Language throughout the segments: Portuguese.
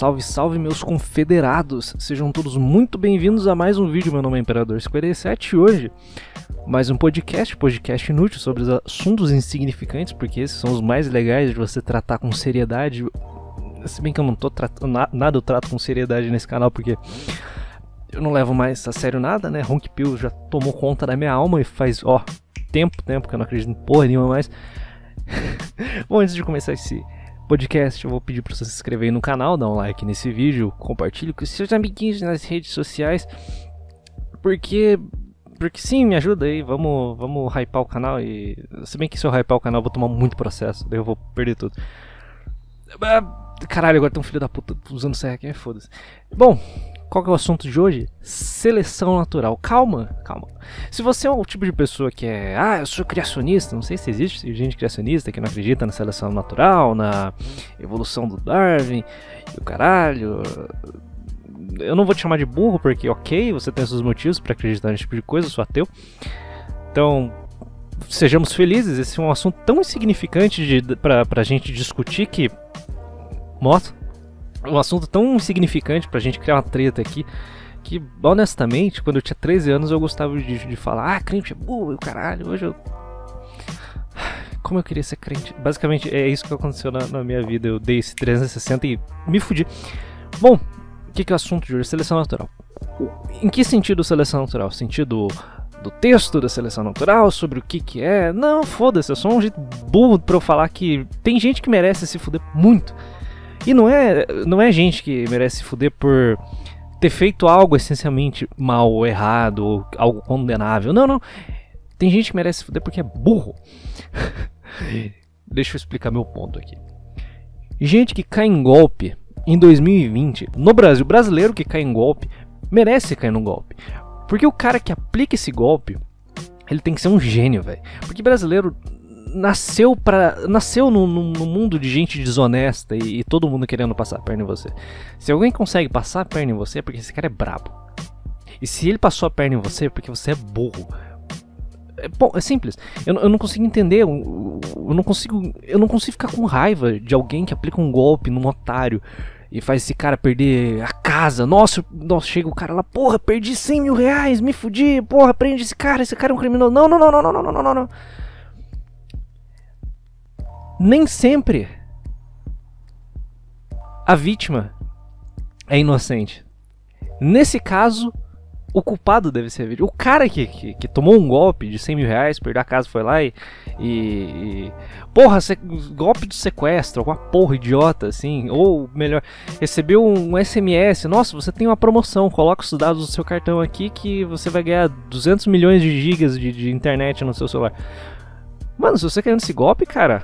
Salve, salve, meus confederados! Sejam todos muito bem-vindos a mais um vídeo. Meu nome é Imperador57 e hoje mais um podcast, podcast inútil sobre assuntos insignificantes, porque esses são os mais legais de você tratar com seriedade. Se bem que eu não tô tratando nada, eu trato com seriedade nesse canal, porque eu não levo mais a sério nada, né? Honk Pill já tomou conta da minha alma e faz, ó, tempo, tempo que eu não acredito em porra nenhuma mais. Bom, antes de começar esse podcast, eu vou pedir para você se inscrever no canal, dar um like nesse vídeo, compartilhe com seus amiguinhos nas redes sociais, porque porque sim, me ajuda aí, vamos, vamos hypar o canal e se bem que se eu hypar o canal eu vou tomar muito processo, daí eu vou perder tudo. Ah, caralho, agora tem um filho da puta usando serra aqui, é foda-se. Bom, qual é o assunto de hoje? Seleção natural. Calma, calma. Se você é o tipo de pessoa que é, ah, eu sou criacionista, não sei se existe gente criacionista que não acredita na seleção natural, na evolução do Darwin e o caralho. Eu não vou te chamar de burro porque, ok, você tem seus motivos para acreditar nesse tipo de coisa, eu sou ateu. Então, sejamos felizes. Esse é um assunto tão insignificante pra, pra gente discutir que. Moto um assunto tão insignificante pra gente criar uma treta aqui. Que, honestamente, quando eu tinha 13 anos, eu gostava de, de falar, ah, crente é burro, caralho, hoje eu. Como eu queria ser crente. Basicamente, é isso que aconteceu na, na minha vida. Eu dei esse 360 e me fudi. Bom, o que, que é o assunto de hoje? Seleção natural. Em que sentido seleção natural? Sentido do texto da seleção natural, sobre o que que é? Não, foda-se, é só um jeito burro pra eu falar que tem gente que merece se fuder muito. E não é, não é gente que merece se fuder por ter feito algo essencialmente mal ou errado ou algo condenável. Não, não. Tem gente que merece se fuder porque é burro. Deixa eu explicar meu ponto aqui. Gente que cai em golpe em 2020, no Brasil, brasileiro que cai em golpe, merece cair num golpe. Porque o cara que aplica esse golpe, ele tem que ser um gênio, velho. Porque brasileiro nasceu para nasceu num, mundo de gente desonesta e, e, todo mundo querendo passar a perna em você. Se alguém consegue passar a perna em você é porque esse cara é brabo. E se ele passou a perna em você é porque você é burro. É, bom, é simples. Eu, eu não consigo entender. Eu, eu, não consigo. Eu não consigo ficar com raiva de alguém que aplica um golpe num otário e faz esse cara perder a casa. Nossa, nossa chega o cara lá, porra, perdi 100 mil reais, me fudi, porra, prende esse cara, esse cara é um criminoso. Não, não, não, não, não, não, não, não. não nem sempre a vítima é inocente. Nesse caso, o culpado deve ser a vítima. O cara que, que, que, tomou um golpe de 100 mil reais, perdeu a casa, foi lá e. e, porra, golpe de sequestro, alguma porra idiota assim. Ou melhor, recebeu um SMS: Nossa, você tem uma promoção, coloca os dados do seu cartão aqui que você vai ganhar 200 milhões de gigas de, de internet no seu celular. Mano, se você quer esse golpe, cara,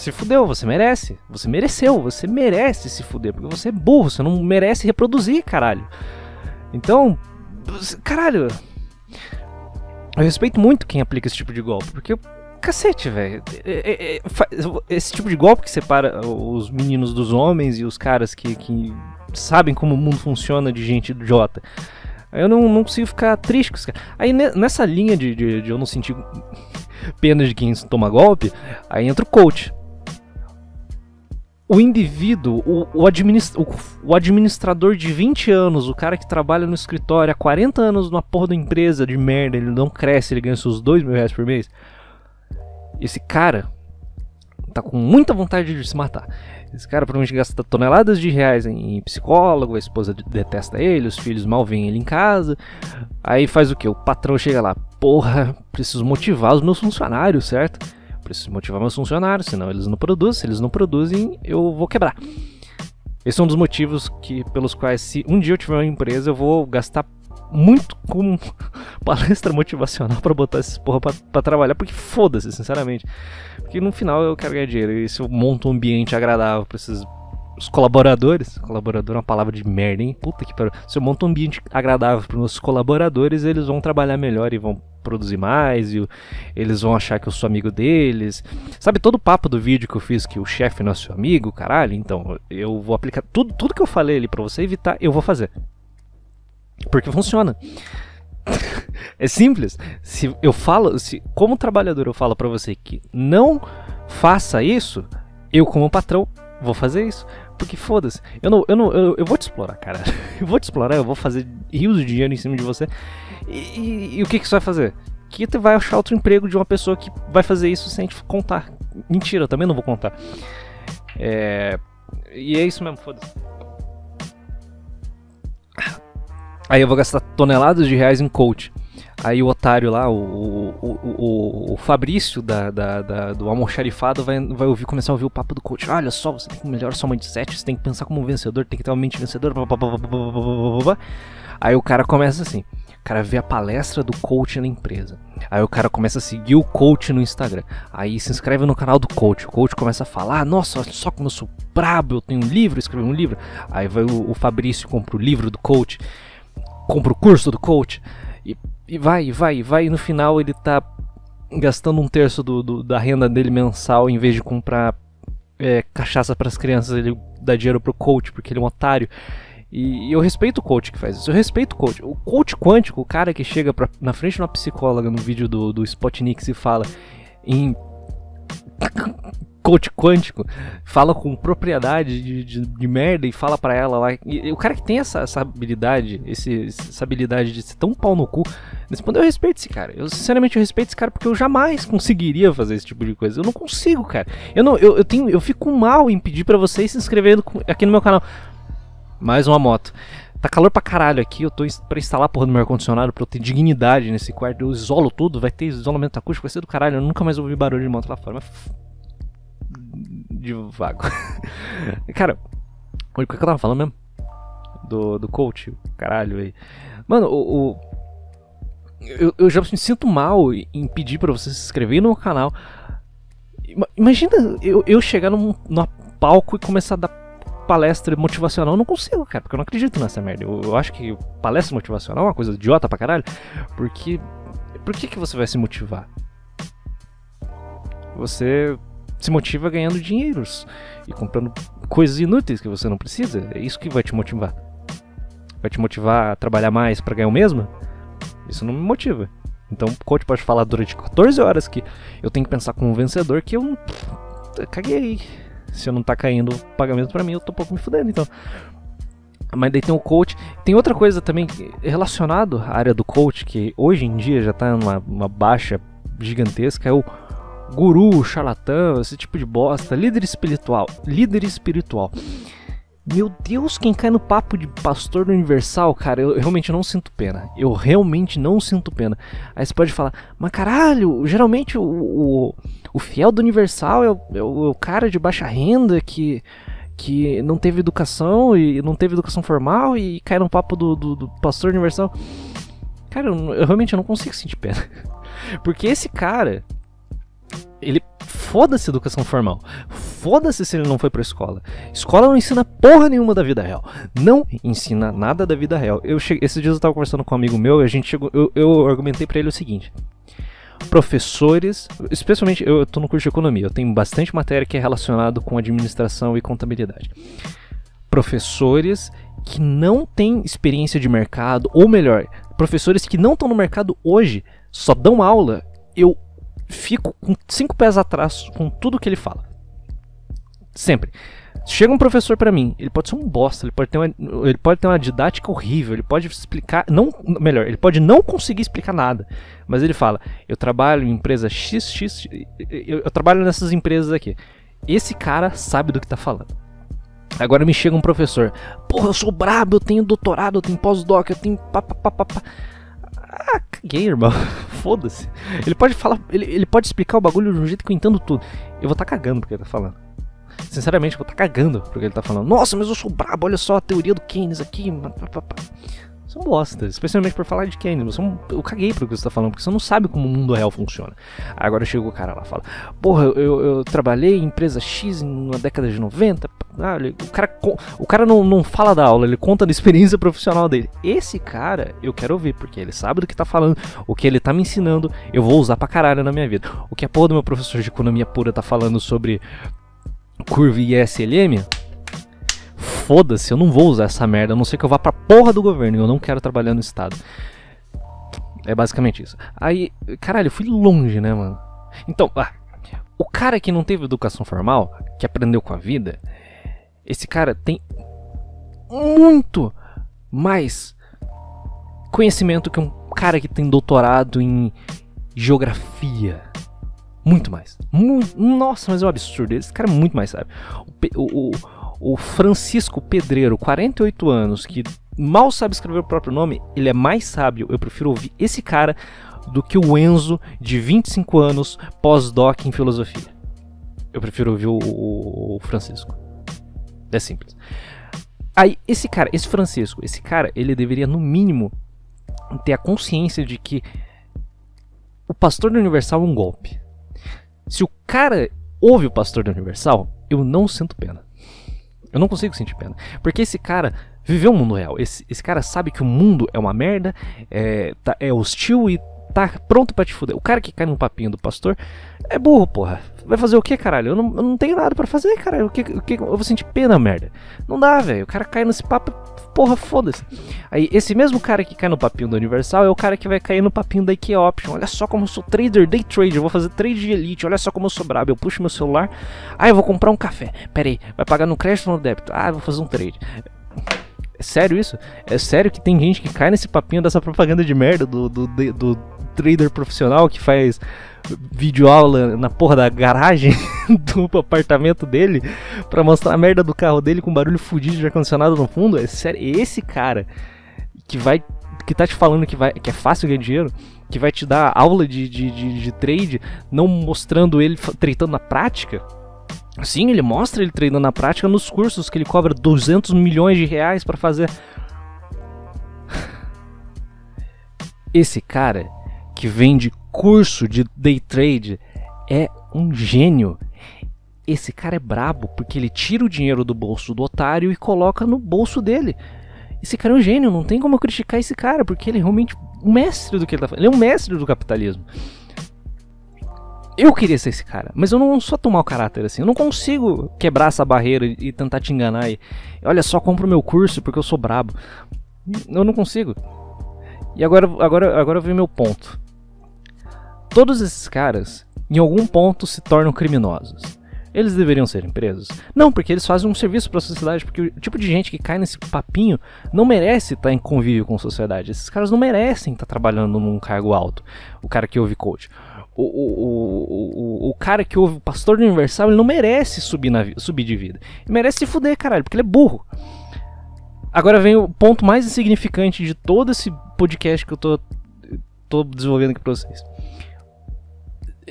se fudeu, você merece. Você mereceu, você merece se fuder, porque você é burro, você não merece reproduzir, caralho. Então, caralho. Eu respeito muito quem aplica esse tipo de golpe, porque cacete, velho. É, é, é, esse tipo de golpe que separa os meninos dos homens e os caras que, que sabem como o mundo funciona de gente idiota. Eu não, não consigo ficar triste com isso. Aí nessa linha de, de, de eu não sentir pena de quem toma golpe, aí entra o coach o indivíduo, o, o, o, administrador de 20 anos, o cara que trabalha no escritório há 40 anos numa porra da empresa de merda, ele não cresce, ele ganha seus 2 mil reais por mês. Esse cara tá com muita vontade de se matar. Esse cara provavelmente gasta toneladas de reais em psicólogo, a esposa detesta ele, os filhos mal veem ele em casa. Aí faz o que? O patrão chega lá, porra, preciso motivar os meus funcionários, certo? Preciso motivar meus funcionários, senão eles não produzem. Se eles não produzem, eu vou quebrar. Esse é um dos motivos que, pelos quais, se um dia eu tiver uma empresa, eu vou gastar muito com palestra motivacional para botar esses porra pra, pra trabalhar, porque foda-se, sinceramente. Porque no final eu quero ganhar dinheiro. E se eu monto um ambiente agradável pra esses os colaboradores, colaborador é uma palavra de merda, hein? Puta que pariu. Se eu monto um ambiente agradável para os colaboradores, eles vão trabalhar melhor e vão produzir mais, e eles vão achar que eu sou amigo deles. Sabe todo o papo do vídeo que eu fiz que o chefe não é seu amigo, caralho? Então, eu vou aplicar tudo, tudo que eu falei ali para você evitar, eu vou fazer. Porque funciona. é simples. Se eu falo, se como trabalhador eu falo para você que não faça isso, eu como patrão vou fazer isso. porque foda-se. Eu não, eu não, eu, eu vou te explorar, cara. Eu vou te explorar, eu vou fazer rios de dinheiro em cima de você. E, e, e o que que você vai fazer? Que tu vai achar outro emprego de uma pessoa que vai fazer isso sem te contar. Mentira, eu também não vou contar. É. E é isso mesmo, foda-se. Aí eu vou gastar toneladas de reais em coach. Aí o otário lá, o, o, o, o Fabrício da, da, da, do almoxarifado vai, vai ouvir, começar a ouvir o papo do coach. Olha só, você tem que melhorar sua mindset, você tem que pensar como um vencedor, tem que ter uma mente vencedora. Aí o cara começa assim. Cara vê a palestra do coach na empresa. Aí o cara começa a seguir o coach no Instagram. Aí se inscreve no canal do coach. O coach começa a falar: Nossa, olha só como eu sou brabo, eu tenho um livro, escrevi um livro. Aí vai o, o Fabrício compra o livro do coach, compra o curso do coach. E e vai, e vai, e vai, e no final ele tá gastando um terço do, do da renda dele mensal em vez de comprar é, cachaça para as crianças, ele dá dinheiro pro coach porque ele é um otário. E, eu respeito o coach que faz isso, eu respeito o coach. O coach quântico, o cara que chega pra, na frente de uma psicóloga no vídeo do, do Spotnik e fala em coach quântico, fala com propriedade de, de, de merda e fala para ela lá. E, e, o cara que tem essa, essa habilidade, esse, essa habilidade de ser tão pau no cu, nesse ponto eu respeito esse cara. Eu sinceramente eu respeito esse cara porque eu jamais conseguiria fazer esse tipo de coisa. Eu não consigo, cara. Eu não, eu, eu tenho, eu fico mal em pedir para vocês se inscreverem aqui no meu canal. Mais uma moto. Tá calor pra caralho aqui, eu tô pra instalar a porra do meu ar-condicionado pra eu ter dignidade nesse quarto. Eu isolo tudo, vai ter isolamento acústico, vai ser do caralho. Eu nunca mais ouvi barulho de moto lá fora. Mas de vago. Cara, o que eu tava falando mesmo? Do, do coach, caralho aí. Mano, o. o eu, eu, já me sinto mal em pedir pra você se inscrever no canal. Imagina eu, eu chegar num, num palco e começar a dar palestra motivacional. Eu não consigo, cara, porque eu não acredito nessa merda. Eu, eu acho que palestra motivacional é uma coisa idiota pra caralho. Porque. Por que, que você vai se motivar? Você se motiva ganhando dinheiros e comprando coisas inúteis que você não precisa. É isso que vai te motivar. Vai te motivar a trabalhar mais para ganhar o mesmo? Isso não me motiva. Então o coach pode falar durante 14 horas que eu tenho que pensar como um vencedor que eu, caguei. Se eu não tá caindo pagamento para mim, eu tô um pouco me fudendo, então. Mas daí tem o coach. Tem outra coisa também relacionado à área do coach, que hoje em dia já tá numa baixa gigantesca, é o guru, charlatão, esse tipo de bosta, líder espiritual, líder espiritual. Meu Deus, quem cai no papo de pastor do Universal, cara, eu realmente não sinto pena. Eu realmente não sinto pena. Aí você pode falar, mas caralho, geralmente o, o, o fiel do Universal é o, é o, cara de baixa renda que, que não teve educação e não teve educação formal e cai no papo do, do, do pastor universal. Cara, eu, eu realmente não consigo sentir pena. Porque esse cara, ele foda-se educação formal. Foda-se se ele não foi pra escola. Escola não ensina porra nenhuma da vida real. Não ensina nada da vida real. Eu cheguei, esses dias eu tava conversando com um amigo meu e a gente chegou, eu, eu argumentei para ele o seguinte: professores, especialmente eu tô no curso de economia, eu tenho bastante matéria que é relacionado com administração e contabilidade. Professores que não têm experiência de mercado, ou melhor, professores que não estão no mercado hoje, só dão aula, eu fico com cinco pés atrás com tudo que ele fala. Sempre. Chega um professor para mim, ele pode ser um bosta, ele pode ter uma, ele pode ter uma didática horrível, ele pode explicar, não, melhor, ele pode não conseguir explicar nada, mas ele fala: "Eu trabalho em empresa XX, eu, eu trabalho nessas empresas aqui". Esse cara sabe do que tá falando. Agora me chega um professor: "Porra, eu sou brabo, eu tenho doutorado, eu tenho pós-doc, eu tenho pá, pá, pá, pá. Ah, caguei, irmão. Foda-se. Ele pode falar, ele, ele pode explicar o bagulho de um jeito que eu entendo tudo. Eu vou estar tá cagando porque ele tá falando. Sinceramente, eu vou estar tá cagando porque ele tá falando. Nossa, mas eu sou brabo, olha só a teoria do Keynes aqui. São bosta, especialmente por falar de Keynes. Você, eu caguei pro que você tá falando, porque você não sabe como o mundo real funciona. Agora chega o cara lá e fala: Porra, eu, eu, trabalhei em empresa X na década de 90. Ah, o cara, o cara não, não fala da aula, ele conta da experiência profissional dele. Esse cara eu quero ouvir, porque ele sabe do que tá falando, o que ele tá me ensinando, eu vou usar pra caralho na minha vida. O que a porra do meu professor de economia pura tá falando sobre curva e SLM, foda-se, eu não vou usar essa merda, a não ser que eu vá pra porra do governo eu não quero trabalhar no Estado. É basicamente isso. Aí, caralho, eu fui longe, né, mano? Então, ah, o cara que não teve educação formal, que aprendeu com a vida, Esse cara tem muito mais conhecimento que um cara que tem doutorado em geografia. Muito mais. Nossa, mas é um absurdo. Esse cara é muito mais. O, o, o Francisco Pedreiro, 48 anos, que mal sabe escrever o próprio nome, ele é mais sábio. Eu prefiro ouvir esse cara do que o Enzo, de 25 anos, pós-doc em filosofia. Eu prefiro ouvir o, o, o Francisco. É simples. Aí, esse cara, esse Francisco, esse cara, ele deveria, no mínimo, ter a consciência de que o pastor da Universal é um golpe. Se o cara ouve o pastor da Universal, eu não sinto pena. Eu não consigo sentir pena. Porque esse cara viveu o mundo real. Esse, esse cara sabe que o mundo é uma merda, é, tá, é hostil e tá pronto para te fuder. O cara que cai no papinho do pastor é burro, porra. Vai fazer o que, caralho? Eu não, eu não tenho nada para fazer, caralho. O que, o que, eu vou sentir pena, merda. Não dá, velho. O cara cai nesse papo, porra, foda-se. Aí, esse mesmo cara que cai no papinho do Universal é o cara que vai cair no papinho da IKEA Option. Olha só como eu sou trader, day trade. Eu vou fazer trade de elite. Olha só como eu sou brabo. Eu puxo meu celular. Ah, eu vou comprar um café. Pera aí, vai pagar no crédito ou no débito? Ah, eu vou fazer um trade. É sério isso? É sério que tem gente que cai nesse papinho dessa propaganda de merda do, do, do, do trader profissional que faz videoaula na porra da garagem do apartamento dele para mostrar a merda do carro dele com barulho fudido de ar-condicionado no fundo. É sério, esse cara que vai que tá te falando que, vai, que é fácil ganhar dinheiro, que vai te dar aula de, de, de, de trade, não mostrando ele tratando na prática. Sim, ele mostra ele treinando na prática nos cursos que ele cobra 200 milhões de reais para fazer. Esse cara que vende curso de day trade é um gênio. Esse cara é brabo porque ele tira o dinheiro do bolso do otário e coloca no bolso dele. Esse cara é um gênio, não tem como eu criticar esse cara, porque ele é realmente um mestre do que ele tá fazendo. Ele é um mestre do capitalismo. Eu queria ser esse cara, mas eu não sou tão mau caráter assim. Eu não consigo quebrar essa barreira e tentar te enganar. E, olha só, compro meu curso porque eu sou brabo. Eu não consigo. E agora, agora, agora vem meu ponto. Todos esses caras, em algum ponto, se tornam criminosos. Eles deveriam ser presos? Não, porque eles fazem um serviço para a sociedade, porque o tipo de gente que cai nesse papinho não merece estar tá em convívio com a sociedade. Esses caras não merecem estar tá trabalhando num cargo alto. O cara que ouve coach. O, o, o, o, cara que ouve o pastor universal, ele não merece subir, na, subir de vida. Ele merece se fuder, caralho, porque ele é burro. Agora vem o ponto mais insignificante de todo esse podcast que eu tô, tô desenvolvendo aqui pra vocês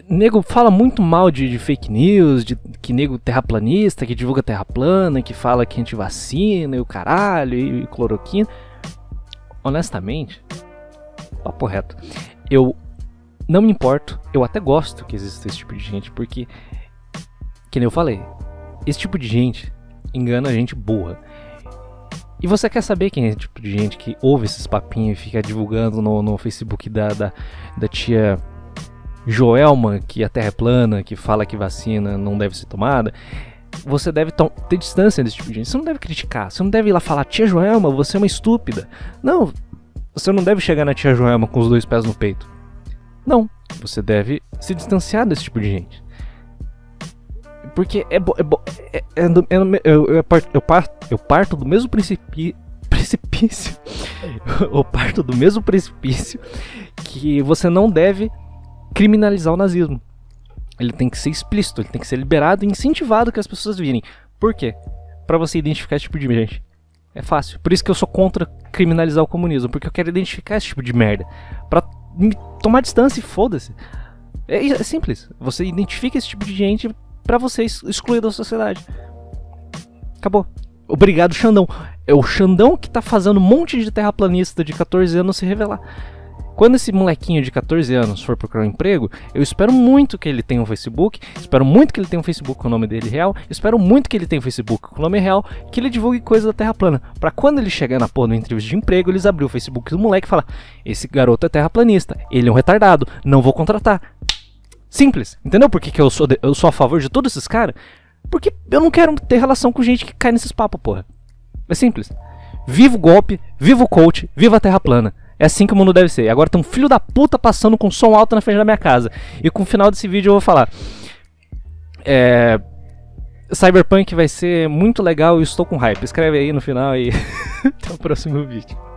nego fala muito mal de, de, fake news, de que nego terraplanista, que divulga terra plana, que fala que a gente vacina e o caralho e, e cloroquina. Honestamente, papo reto, eu não me importo, eu até gosto que exista esse tipo de gente, porque, que nem eu falei, esse tipo de gente engana a gente boa. E você quer saber quem é esse tipo de gente que ouve esses papinhos e fica divulgando no, no Facebook da, da, da tia Joelma, que a Terra é plana, que fala que vacina não deve ser tomada, você deve ter distância desse tipo de gente. Você não deve criticar, você não deve ir lá falar, tia Joelma, você é uma estúpida. Não, você não deve chegar na tia Joelma com os dois pés no peito. Não, você deve se distanciar desse tipo de gente. Porque é, bo, é, bo, é, é, é eu, eu, parto, eu, eu parto do mesmo precipício. Precipício. eu parto do mesmo precipício que você não deve criminalizar o nazismo. Ele tem que ser explícito, ele tem que ser liberado e incentivado que as pessoas virem. Por quê? Para você identificar esse tipo de gente. É fácil. Por isso que eu sou contra criminalizar o comunismo, porque eu quero identificar esse tipo de merda. Pra tomar distância e foda-se. É, é, simples. Você identifica esse tipo de gente para você excluir da sociedade. Acabou. Obrigado, Xandão. É o Xandão que tá fazendo um monte de terraplanista de 14 anos se revelar. Quando esse molequinho de 14 anos for procurar um emprego, eu espero muito que ele tenha um Facebook, espero muito que ele tenha um Facebook com o nome dele real, espero muito que ele tenha um Facebook com o nome real, que ele divulgue coisas da Terra plana. Para quando ele chegar na porra do entrevista de emprego, eles abrir o Facebook do moleque e falar: "Esse garoto é terraplanista, ele é um retardado, não vou contratar". Simples. Entendeu por que, que eu, sou de, eu sou a favor de todos esses caras? Porque eu não quero ter relação com gente que cai nesses papos, porra. É simples. Viva o golpe, viva o coach, viva a terra plana. É assim que o mundo deve ser. Agora tem um filho da puta passando com som alto na frente da minha casa. E com o final desse vídeo eu vou falar. É. Cyberpunk vai ser muito legal e estou com hype. Escreve aí no final e até o próximo vídeo.